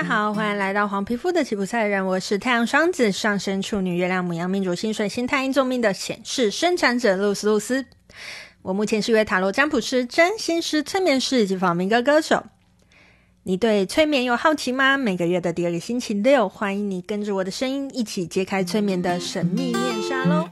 大家好，欢迎来到黄皮肤的吉普赛人，我是太阳双子上升处女月亮母羊命主星水星太阴重命的显示生产者露丝露丝。我目前是一位塔罗占卜师、占星师、催眠师以及仿民歌歌手。你对催眠有好奇吗？每个月的第二个星期六，欢迎你跟着我的声音一起揭开催眠的神秘面纱喽！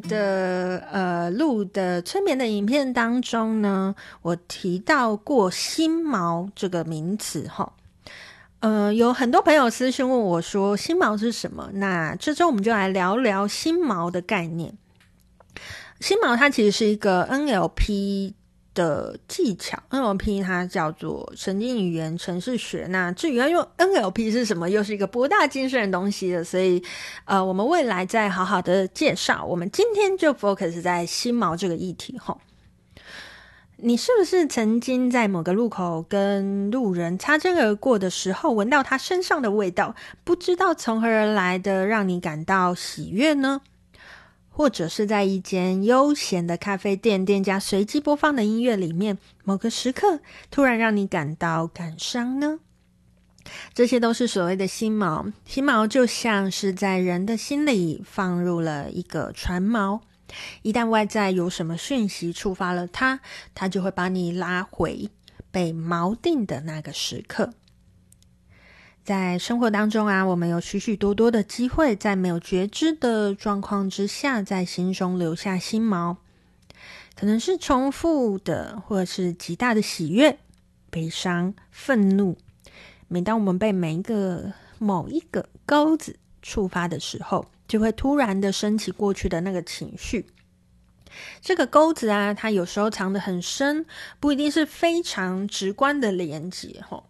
的呃录的催眠的影片当中呢，我提到过“心锚”这个名词哈。呃，有很多朋友私信问我说：“心锚是什么？”那这周我们就来聊聊心锚的概念。心锚它其实是一个 NLP。的技巧，NLP 它叫做神经语言程式学。那至于要用 NLP 是什么，又是一个博大精深的东西了。所以，呃，我们未来再好好的介绍。我们今天就 focus 在心锚这个议题。吼，你是不是曾经在某个路口跟路人擦肩而过的时候，闻到他身上的味道，不知道从何而来的，让你感到喜悦呢？或者是在一间悠闲的咖啡店，店家随机播放的音乐里面，某个时刻突然让你感到感伤呢？这些都是所谓的心锚。心锚就像是在人的心里放入了一个船锚，一旦外在有什么讯息触发了它，它就会把你拉回被锚定的那个时刻。在生活当中啊，我们有许许多多的机会，在没有觉知的状况之下，在心中留下心锚，可能是重复的，或者是极大的喜悦、悲伤、愤怒。每当我们被每一个某一个钩子触发的时候，就会突然的升起过去的那个情绪。这个钩子啊，它有时候藏得很深，不一定是非常直观的连接，吼。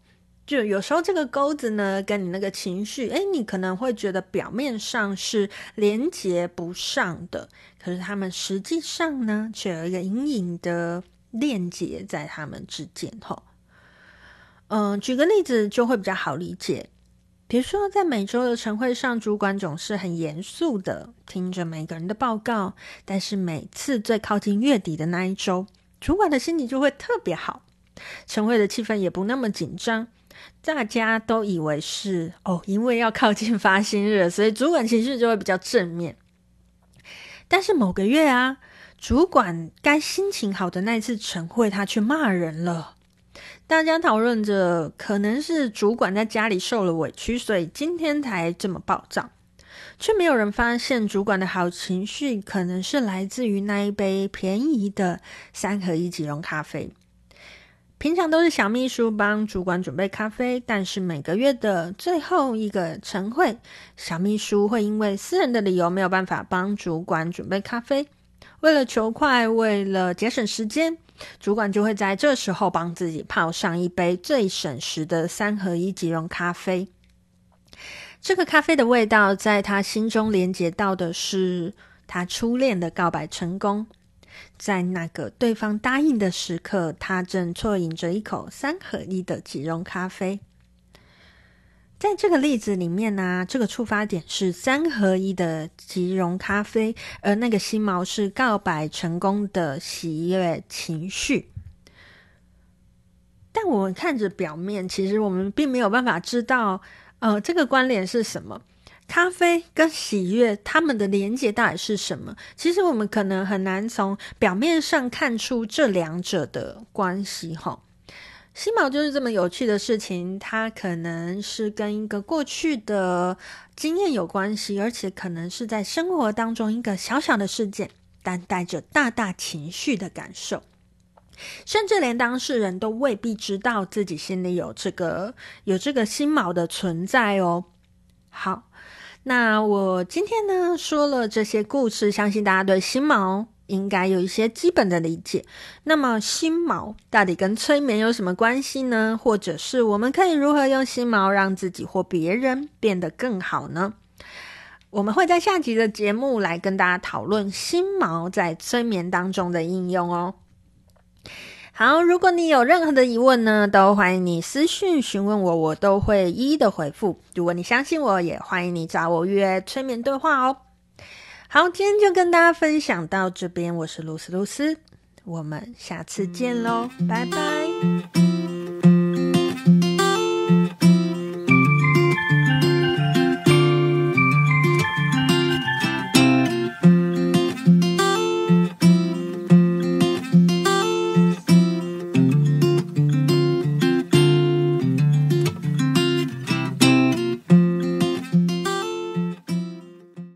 就有时候这个钩子呢，跟你那个情绪，诶，你可能会觉得表面上是连接不上的，可是他们实际上呢，却有一个隐隐的链接在他们之间。吼，嗯，举个例子就会比较好理解。比如说，在每周的晨会上，主管总是很严肃的听着每个人的报告，但是每次最靠近月底的那一周，主管的心情就会特别好，晨会的气氛也不那么紧张。大家都以为是哦，因为要靠近发薪日，所以主管情绪就会比较正面。但是某个月啊，主管该心情好的那一次晨会，他却骂人了。大家讨论着，可能是主管在家里受了委屈，所以今天才这么暴躁，却没有人发现主管的好情绪可能是来自于那一杯便宜的三合一即溶咖啡。平常都是小秘书帮主管准备咖啡，但是每个月的最后一个晨会，小秘书会因为私人的理由没有办法帮主管准备咖啡。为了求快，为了节省时间，主管就会在这时候帮自己泡上一杯最省时的三合一即溶咖啡。这个咖啡的味道，在他心中连接到的是他初恋的告白成功。在那个对方答应的时刻，他正啜饮着一口三合一的即溶咖啡。在这个例子里面呢、这个触发点是三合一的即溶咖啡，而那个心锚是告白成功的喜悦情绪。但我们看着表面，其实我们并没有办法知道，呃，这个关联是什么。咖啡跟喜悦，他们的连接到底是什么？其实我们可能很难从表面上看出这两者的关系。哈，心锚就是这么有趣的事情，它可能是跟一个过去的经验有关系，而且可能是在生活当中一个小小的事件，但带着大大情绪的感受，甚至连当事人都未必知道自己心里有这个有这个心锚的存在哦。好。那我今天呢，说了这些故事，相信大家对心锚应该有一些基本的理解。那么心锚到底跟催眠有什么关系呢？或者是我们可以如何用心锚让自己或别人变得更好呢？我们会在下集的节目来跟大家讨论心锚在催眠当中的应用哦。好，如果你有任何的疑问呢，都欢迎你私讯询问我，我都会一一的回复。如果你相信我，也欢迎你找我约催眠对话哦。好，今天就跟大家分享到这边，我是露丝露丝，我们下次见喽，拜拜。